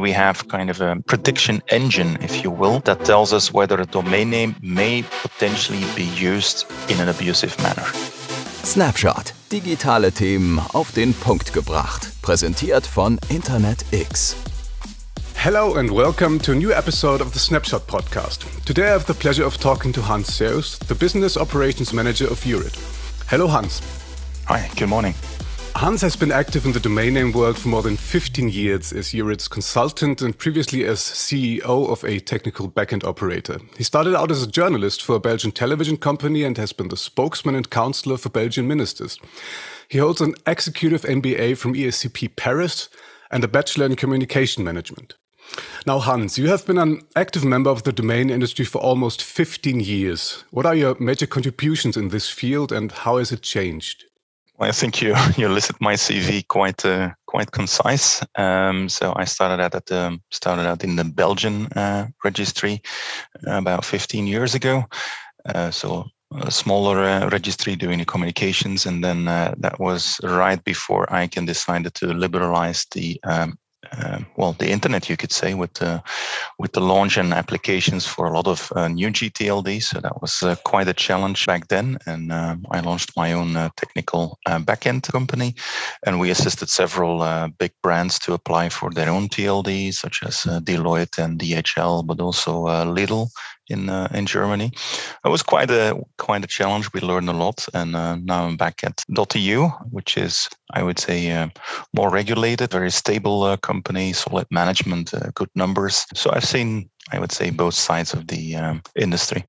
We have kind of a prediction engine, if you will, that tells us whether a domain name may potentially be used in an abusive manner. Snapshot. Digitale Themen auf den Punkt gebracht. Präsentiert von InterNetX. Hello and welcome to a new episode of the Snapshot podcast. Today I have the pleasure of talking to Hans Seeuws, the Business Operations Manager of EURid. Hello, Hans. Hi, good morning. Hans has been active in the domain name world for more than 15 years as EURid's consultant and previously as CEO of a technical backend operator. He started out as a journalist for a Belgian television company and has been the spokesman and counselor for Belgian ministers. He holds an executive MBA from ESCP Paris and a bachelor in communication management. Now, Hans, you have been an active member of the domain industry for almost 15 years. What are your major contributions in this field and how has it changed? Well, I think you you listed my CV quite uh, quite concise. Um, so I started out at the started out in the Belgian uh, registry uh, about 15 years ago. Uh, so a smaller uh, registry doing the communications, and then uh, that was right before ICANN decided to liberalize the um, uh, well, the internet, you could say, with the with the launch and applications for a lot of uh, new GTLD. So that was uh, quite a challenge back then. And um, I launched my own uh, technical uh, backend company, and we assisted several uh, big brands to apply for their own TLD, such as Deloitte and DHL, but also Lidl in uh, in Germany. It was quite a quite a challenge. We learned a lot, and uh, now I'm back at .eu, which is I would say uh, more regulated, very stable uh, company, solid management, uh, good numbers. So I've seen I would say both sides of the um, industry.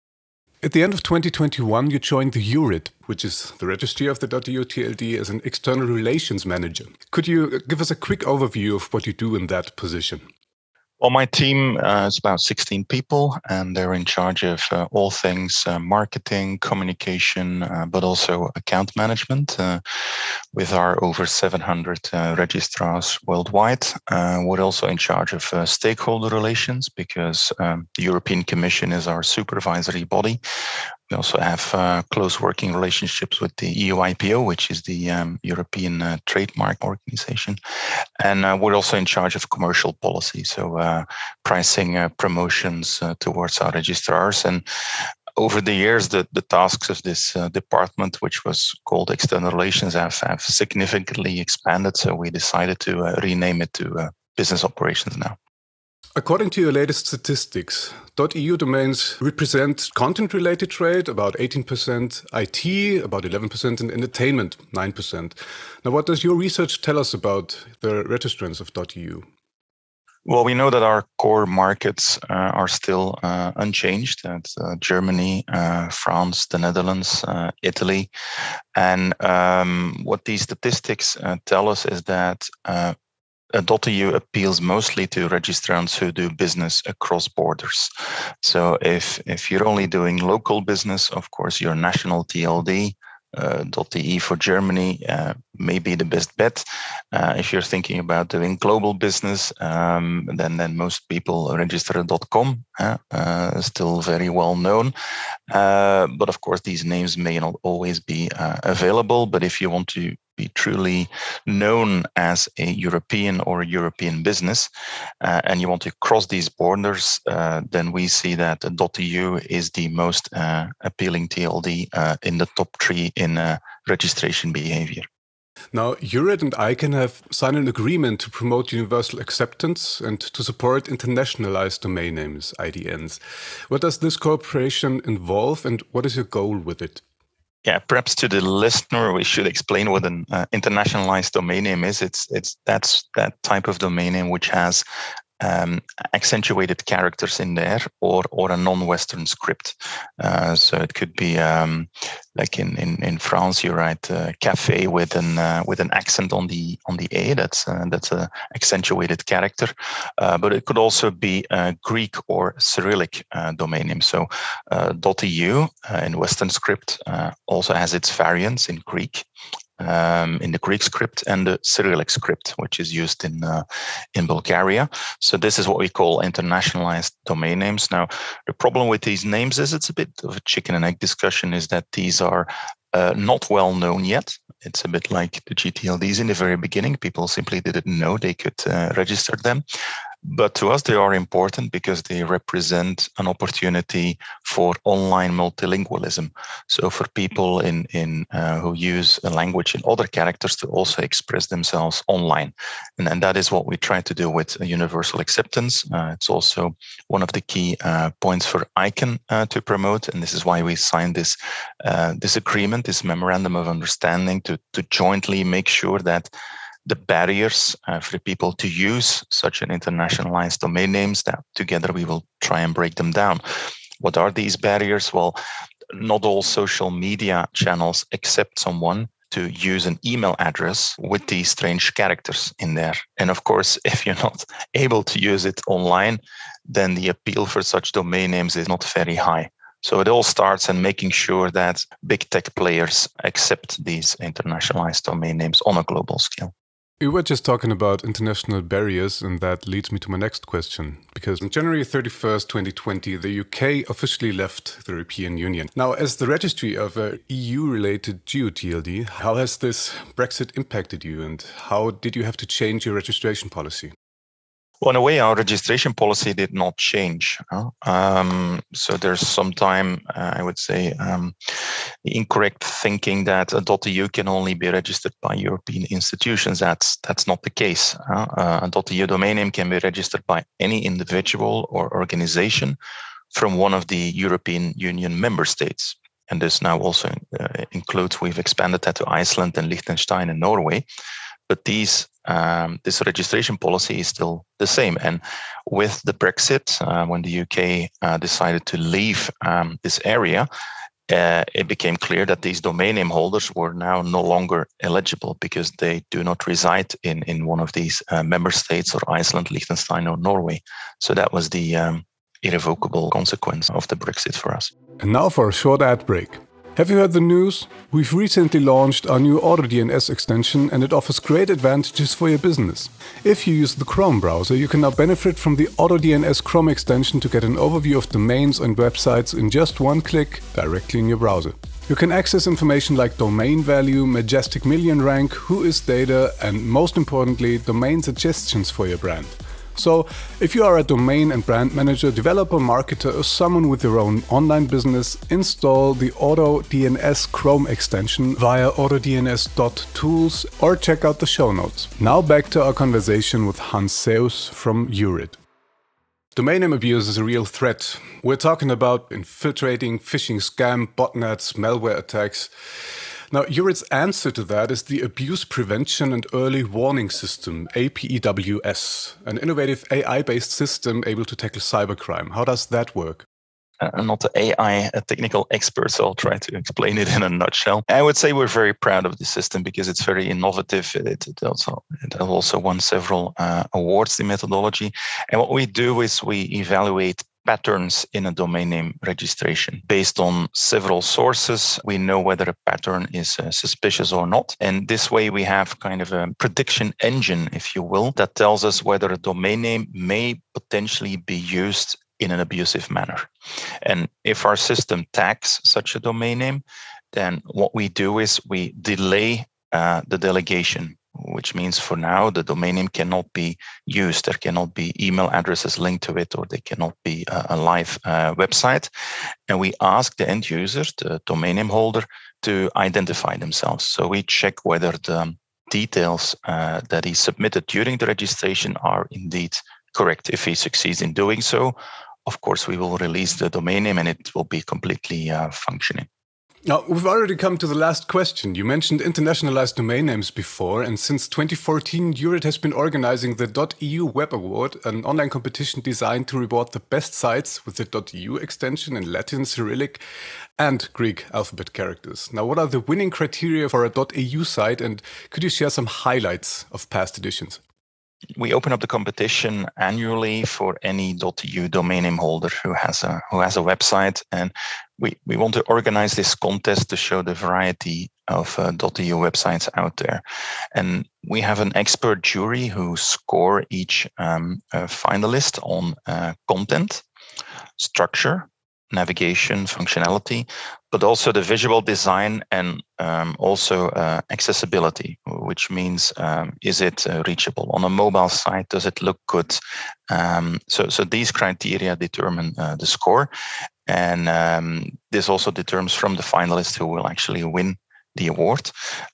At the end of 2021, you joined the EURid, which is the registry of the .eu TLD, as an external relations manager. Could you give us a quick overview of what you do in that position? Well, my team uh, is about 16 people, and they're in charge of uh, all things uh, marketing, communication, uh, but also account management. Uh, with our over 700 uh, registrars worldwide, we're also in charge of stakeholder relations because um, the European Commission is our supervisory body. We also have uh, close working relationships with the EU IPO, which is the um, European uh, Trademark Organization. And uh, we're also in charge of commercial policy, so uh, pricing uh, promotions uh, towards our registrars. And over the years, the, the tasks of this department, which was called External Relations, have, have significantly expanded. So we decided to rename it to Business Operations now. According to your latest statistics, .eu domains represent content-related trade, about 18%, IT, about 11%, and entertainment, 9%. Now, what does your research tell us about the registrants of .eu? Well, we know that our core markets uh, are still uh, unchanged. That's uh, Germany, uh, France, the Netherlands, uh, Italy. And um, what these statistics uh, tell us is that .eu appeals mostly to registrants who do business across borders. So if if you're only doing local business, of course, your national TLD uh, .de for Germany uh, may be the best bet. Uh, if you're thinking about doing global business, um, then then most people register .com, uh, still very well known. Uh, but of course, these names may not always be uh, available. But if you want to be truly known as a European or a European business, uh, and you want to cross these borders, uh, then we see that .eu is the most uh, appealing TLD uh, in the top three in uh, registration behavior. Now, EURid and ICANN have signed an agreement to promote universal acceptance and to support internationalized domain names, IDNs. What does this cooperation involve and what is your goal with it? Yeah, perhaps to the listener, we should explain what an uh, internationalized domain name is. It's it's that's that type of domain name which has um, accentuated characters in there or or a non-Western script. Uh, so it could be um, like in, in, in France, you write cafe with an uh, with an accent on the on the a. That's uh, that's a accentuated character. Uh, but it could also be a Greek or Cyrillic uh, domain name. So .eu in Western script also has its variants in Greek um, in the Greek script and the Cyrillic script, which is used in uh, in Bulgaria. So this is what we call internationalized domain names. Now, the problem with these names is it's a bit of a chicken and egg discussion. Is that these are uh, not well known yet. It's a bit like the GTLDs in the very beginning. People simply didn't know they could uh, register them. But to us, they are important because they represent an opportunity for online multilingualism. So for people in in uh, who use a language in other characters to also express themselves online, and, and that is what we try to do with universal acceptance. Uh, it's also one of the key uh, points for ICANN uh, to promote, and this is why we signed this uh, this agreement, this memorandum of understanding to to jointly make sure that the barriers uh, for people to use such an internationalized domain names that together we will try and break them down. What are these barriers? Well, not all social media channels accept someone to use an email address with these strange characters in there. And of course, if you're not able to use it online, then the appeal for such domain names is not very high. So it all starts in making sure that big tech players accept these internationalized domain names on a global scale. We were just talking about international barriers, and that leads me to my next question. Because on January 31st, 2020, the UK officially left the European Union. Now, as the registry of a EU related GeoTLD, how has this Brexit impacted you, and how did you have to change your registration policy? Well, in a way, our registration policy did not change. Um, so there's some time, uh, I would say, um, incorrect thinking that a .eu can only be registered by European institutions. That's that's not the case. Uh, a .eu domain name can be registered by any individual or organization from one of the European Union member states. And this now also uh, includes, we've expanded that to Iceland and Liechtenstein and Norway but these um, this registration policy is still the same. And with the Brexit, uh, when the UK uh, decided to leave um, this area, uh, it became clear that these domain name holders were now no longer eligible because they do not reside in, in one of these uh, member states or Iceland, Liechtenstein, or Norway. So that was the um, irrevocable consequence of the Brexit for us. And now for a short ad break. Have you heard the news? We've recently launched our new AutoDNS extension and it offers great advantages for your business. If you use the Chrome browser, you can now benefit from the AutoDNS Chrome extension to get an overview of domains and websites in just one click directly in your browser. You can access information like domain value, majestic million rank, WHOIS data, and most importantly, domain suggestions for your brand. So, if you are a domain and brand manager, developer, marketer, or someone with your own online business, install the AutoDNS Chrome extension via autodns.tools or check out the show notes. Now back to our conversation with Hans Seeuws from EURid. Domain name abuse is a real threat. We're talking about infiltrating, phishing scam, botnets, malware attacks. Now, EURid's answer to that is the Abuse Prevention and Early Warning System, APEWS, an innovative AI based system able to tackle cybercrime. How does that work? Uh, I'm not an AI a technical expert, so I'll try to explain it in a nutshell. I would say we're very proud of the system because it's very innovative. It, it also it also won several uh, awards. The methodology, and what we do is we evaluate patterns in a domain name registration. Based on several sources, we know whether a pattern is uh, suspicious or not. And this way, we have kind of a prediction engine, if you will, that tells us whether a domain name may potentially be used in an abusive manner. And if our system tags such a domain name, then what we do is we delay uh, the delegation which means for now the domain name cannot be used. There cannot be email addresses linked to it, or they cannot be a, a live uh, website. And we ask the end user, the domain name holder, to identify themselves. So we check whether the details uh, that he submitted during the registration are indeed correct. If he succeeds in doing so, of course, we will release the domain name and it will be completely uh, functioning. Now, we've already come to the last question. You mentioned internationalized domain names before, and since 2014, EURid has been organizing the .eu Web Award, an online competition designed to reward the best sites with the .eu extension in Latin, Cyrillic, and Greek alphabet characters. Now, what are the winning criteria for a .eu site, and could you share some highlights of past editions? We open up the competition annually for any .eu domain name holder who has a who has a website, and we, we want to organize this contest to show the variety of uh, .eu websites out there, and we have an expert jury who score each um, uh, finalist on uh, content, structure, navigation functionality, but also the visual design and um, also uh, accessibility, which means um, is it uh, reachable on a mobile site? Does it look good? Um, so, so these criteria determine uh, the score, and um, this also determines from the finalists who will actually win the award.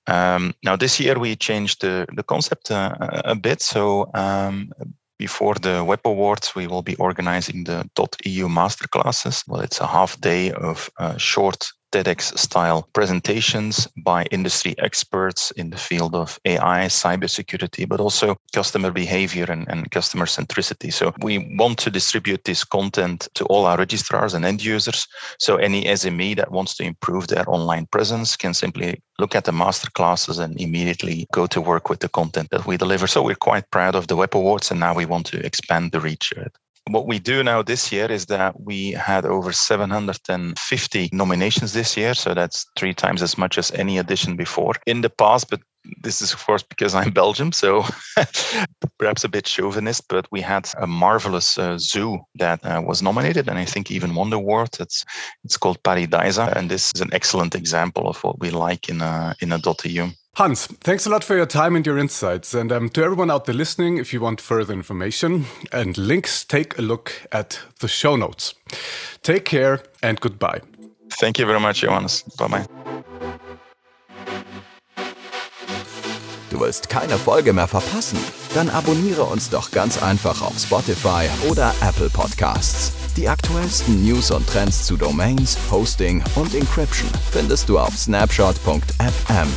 Um, now, this year we changed the, the concept uh, a bit. So um, before the Web Awards, we will be organizing the .eu masterclasses. Well, it's a half day of uh, short TEDx style presentations by industry experts in the field of AI, cybersecurity, but also customer behavior and, and, customer centricity. So we want to distribute this content to all our registrars and end users. So any SME that wants to improve their online presence can simply look at the master classes and immediately go to work with the content that we deliver. So we're quite proud of the Web Awards and now we want to expand the reach of it. What we do now this year is that we had over 750 nominations this year. So that's three times as much as any edition before. In the past, but this is of course because I'm Belgium, so perhaps a bit chauvinist, but we had a marvelous uh, zoo that uh, was nominated and I think even won the award. It's it's called Pairi Daiza, and this is an excellent example of what we like in a in a .eu. Hans, thanks a lot for your time and your insights. And um, to everyone out there listening, if you want further information and links, take a look at the show notes. Take care and goodbye. Thank you very much, Johannes. Bye bye. Du willst keine Folge mehr verpassen? Dann abonniere uns doch ganz einfach auf Spotify oder Apple Podcasts. Die aktuellsten News und Trends zu Domains, Hosting und Encryption findest du auf snapshot.fm.